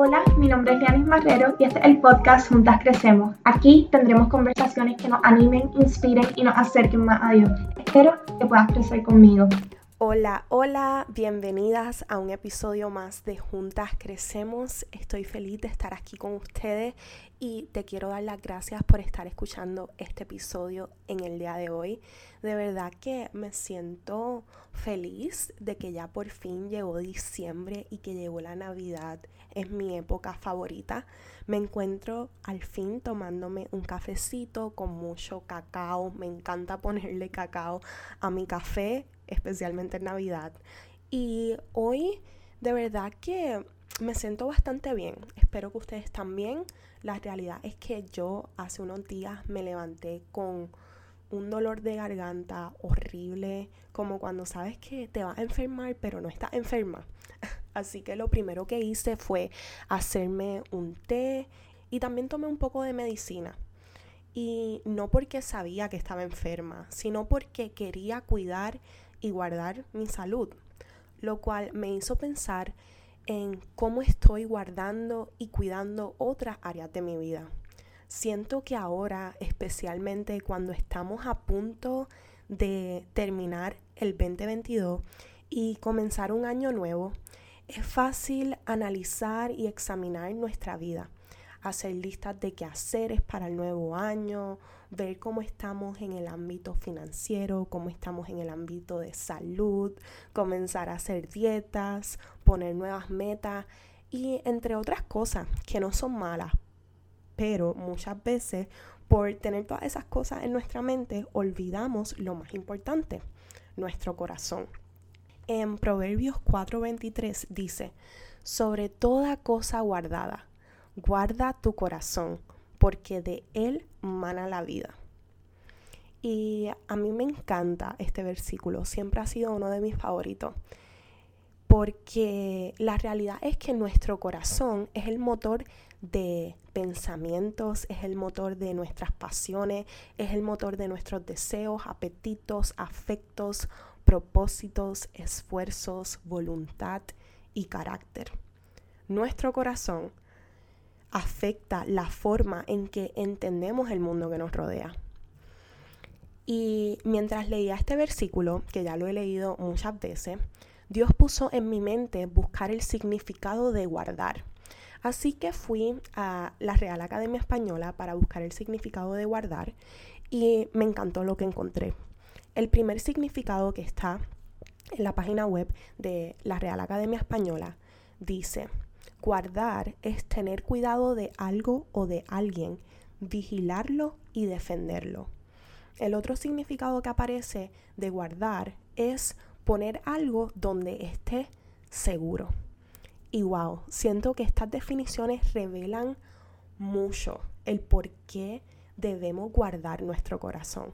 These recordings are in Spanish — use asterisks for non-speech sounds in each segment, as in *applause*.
Hola, mi nombre es Lianis Marrero y este es el podcast Juntas Crecemos. Aquí tendremos conversaciones que nos animen, inspiren y nos acerquen más a Dios. Espero que puedas crecer conmigo. Hola, hola, bienvenidas a un episodio más de Juntas Crecemos. Estoy feliz de estar aquí con ustedes y te quiero dar las gracias por estar escuchando este episodio en el día de hoy. De verdad que me siento feliz de que ya por fin llegó diciembre y que llegó la Navidad. Es mi época favorita. Me encuentro al fin tomándome un cafecito con mucho cacao. Me encanta ponerle cacao a mi café especialmente en Navidad. Y hoy de verdad que me siento bastante bien. Espero que ustedes también. La realidad es que yo hace unos días me levanté con un dolor de garganta horrible, como cuando sabes que te vas a enfermar, pero no estás enferma. *laughs* Así que lo primero que hice fue hacerme un té y también tomé un poco de medicina. Y no porque sabía que estaba enferma, sino porque quería cuidar y guardar mi salud, lo cual me hizo pensar en cómo estoy guardando y cuidando otras áreas de mi vida. Siento que ahora, especialmente cuando estamos a punto de terminar el 2022 y comenzar un año nuevo, es fácil analizar y examinar nuestra vida, hacer listas de qué hacer para el nuevo año ver cómo estamos en el ámbito financiero, cómo estamos en el ámbito de salud, comenzar a hacer dietas, poner nuevas metas y entre otras cosas que no son malas, pero muchas veces por tener todas esas cosas en nuestra mente olvidamos lo más importante, nuestro corazón. En Proverbios 4:23 dice, sobre toda cosa guardada, guarda tu corazón porque de Él mana la vida. Y a mí me encanta este versículo, siempre ha sido uno de mis favoritos, porque la realidad es que nuestro corazón es el motor de pensamientos, es el motor de nuestras pasiones, es el motor de nuestros deseos, apetitos, afectos, propósitos, esfuerzos, voluntad y carácter. Nuestro corazón afecta la forma en que entendemos el mundo que nos rodea. Y mientras leía este versículo, que ya lo he leído muchas veces, Dios puso en mi mente buscar el significado de guardar. Así que fui a la Real Academia Española para buscar el significado de guardar y me encantó lo que encontré. El primer significado que está en la página web de la Real Academia Española dice, Guardar es tener cuidado de algo o de alguien, vigilarlo y defenderlo. El otro significado que aparece de guardar es poner algo donde esté seguro. Y wow, siento que estas definiciones revelan mucho el por qué debemos guardar nuestro corazón.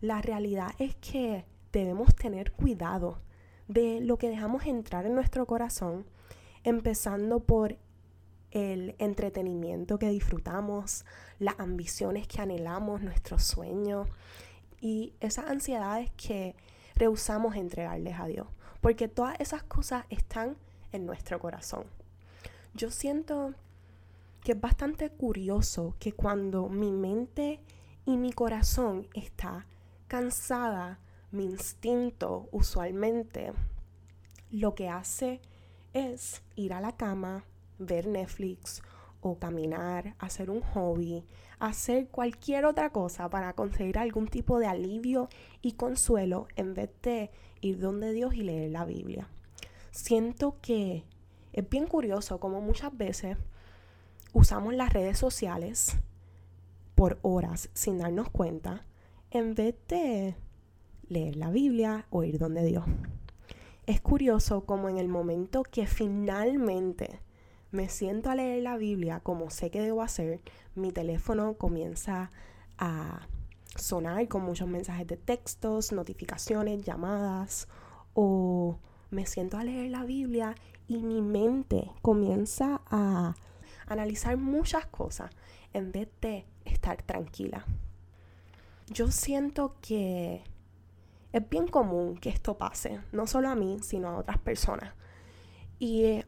La realidad es que debemos tener cuidado de lo que dejamos entrar en nuestro corazón empezando por el entretenimiento que disfrutamos, las ambiciones que anhelamos, nuestros sueños y esas ansiedades que rehusamos entregarles a Dios, porque todas esas cosas están en nuestro corazón. Yo siento que es bastante curioso que cuando mi mente y mi corazón está cansada, mi instinto usualmente lo que hace es ir a la cama, ver Netflix o caminar, hacer un hobby, hacer cualquier otra cosa para conseguir algún tipo de alivio y consuelo en vez de ir donde Dios y leer la Biblia. Siento que es bien curioso como muchas veces usamos las redes sociales por horas sin darnos cuenta en vez de leer la Biblia o ir donde Dios. Es curioso como en el momento que finalmente me siento a leer la Biblia como sé que debo hacer, mi teléfono comienza a sonar con muchos mensajes de textos, notificaciones, llamadas, o me siento a leer la Biblia y mi mente comienza a analizar muchas cosas en vez de estar tranquila. Yo siento que es bien común que esto pase, no solo a mí, sino a otras personas. Y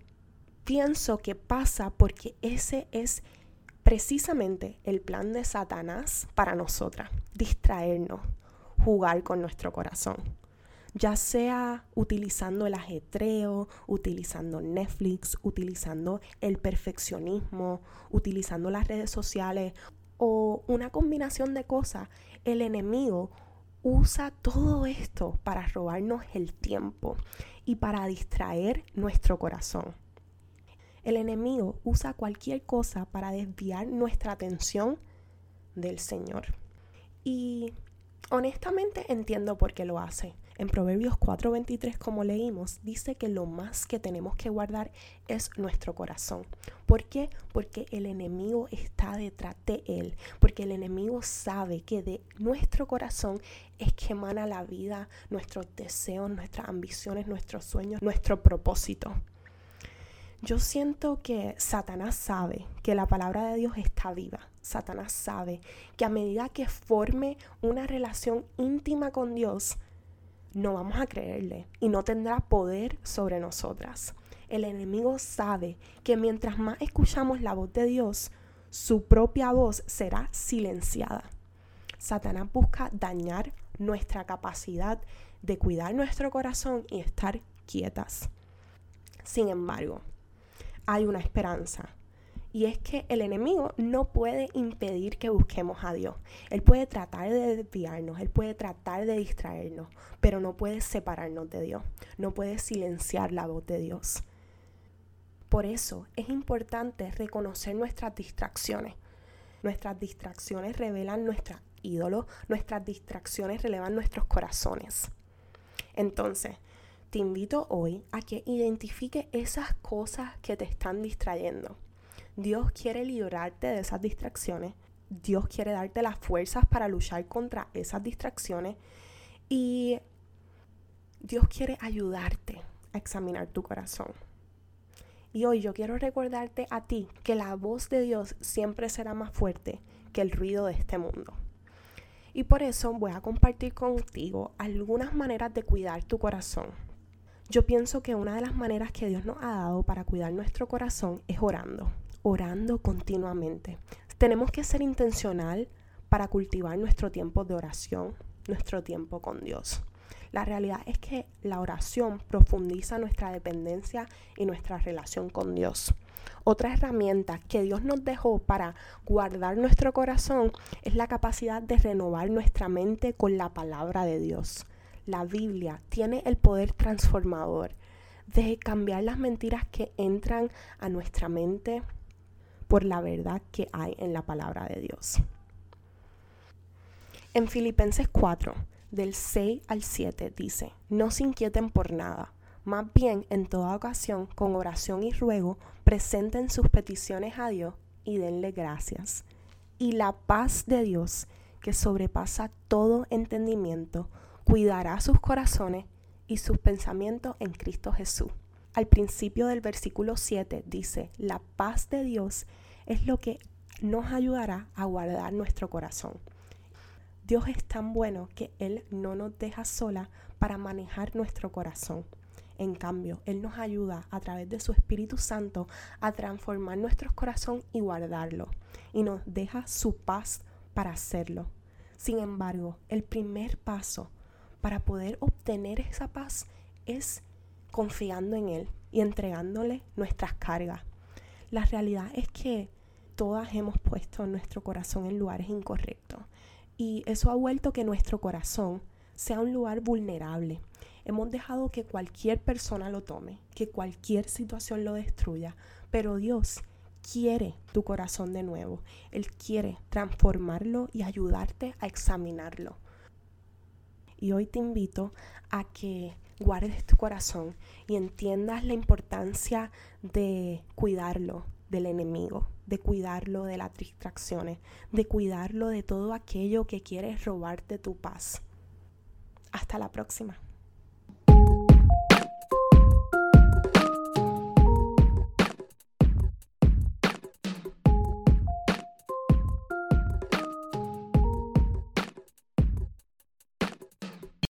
pienso que pasa porque ese es precisamente el plan de Satanás para nosotras, distraernos, jugar con nuestro corazón. Ya sea utilizando el ajetreo, utilizando Netflix, utilizando el perfeccionismo, utilizando las redes sociales o una combinación de cosas, el enemigo usa todo esto para robarnos el tiempo y para distraer nuestro corazón. El enemigo usa cualquier cosa para desviar nuestra atención del Señor. Y honestamente entiendo por qué lo hace. En Proverbios 4:23, como leímos, dice que lo más que tenemos que guardar es nuestro corazón. ¿Por qué? Porque el enemigo está detrás de él, porque el enemigo sabe que de nuestro corazón es que emana la vida, nuestros deseos, nuestras ambiciones, nuestros sueños, nuestro propósito. Yo siento que Satanás sabe que la palabra de Dios está viva. Satanás sabe que a medida que forme una relación íntima con Dios, no vamos a creerle y no tendrá poder sobre nosotras. El enemigo sabe que mientras más escuchamos la voz de Dios, su propia voz será silenciada. Satanás busca dañar nuestra capacidad de cuidar nuestro corazón y estar quietas. Sin embargo, hay una esperanza. Y es que el enemigo no puede impedir que busquemos a Dios. Él puede tratar de desviarnos, él puede tratar de distraernos, pero no puede separarnos de Dios. No puede silenciar la voz de Dios. Por eso es importante reconocer nuestras distracciones. Nuestras distracciones revelan nuestros ídolos, nuestras distracciones revelan nuestros corazones. Entonces, te invito hoy a que identifique esas cosas que te están distrayendo. Dios quiere librarte de esas distracciones. Dios quiere darte las fuerzas para luchar contra esas distracciones. Y Dios quiere ayudarte a examinar tu corazón. Y hoy yo quiero recordarte a ti que la voz de Dios siempre será más fuerte que el ruido de este mundo. Y por eso voy a compartir contigo algunas maneras de cuidar tu corazón yo pienso que una de las maneras que Dios nos ha dado para cuidar nuestro corazón es orando, orando continuamente. Tenemos que ser intencional para cultivar nuestro tiempo de oración, nuestro tiempo con Dios. La realidad es que la oración profundiza nuestra dependencia y nuestra relación con Dios. Otra herramienta que Dios nos dejó para guardar nuestro corazón es la capacidad de renovar nuestra mente con la palabra de Dios la Biblia tiene el poder transformador de cambiar las mentiras que entran a nuestra mente por la verdad que hay en la palabra de Dios. En Filipenses 4, del 6 al 7, dice, no se inquieten por nada, más bien en toda ocasión, con oración y ruego, presenten sus peticiones a Dios y denle gracias. Y la paz de Dios, que sobrepasa todo entendimiento, cuidará sus corazones y sus pensamientos en Cristo Jesús. Al principio del versículo 7 dice, la paz de Dios es lo que nos ayudará a guardar nuestro corazón. Dios es tan bueno que Él no nos deja sola para manejar nuestro corazón. En cambio, Él nos ayuda a través de su Espíritu Santo a transformar nuestro corazón y guardarlo. Y nos deja su paz para hacerlo. Sin embargo, el primer paso para poder obtener esa paz es confiando en Él y entregándole nuestras cargas. La realidad es que todas hemos puesto nuestro corazón en lugares incorrectos y eso ha vuelto que nuestro corazón sea un lugar vulnerable. Hemos dejado que cualquier persona lo tome, que cualquier situación lo destruya, pero Dios quiere tu corazón de nuevo. Él quiere transformarlo y ayudarte a examinarlo. Y hoy te invito a que guardes tu corazón y entiendas la importancia de cuidarlo del enemigo, de cuidarlo de las distracciones, de cuidarlo de todo aquello que quiere robarte tu paz. Hasta la próxima.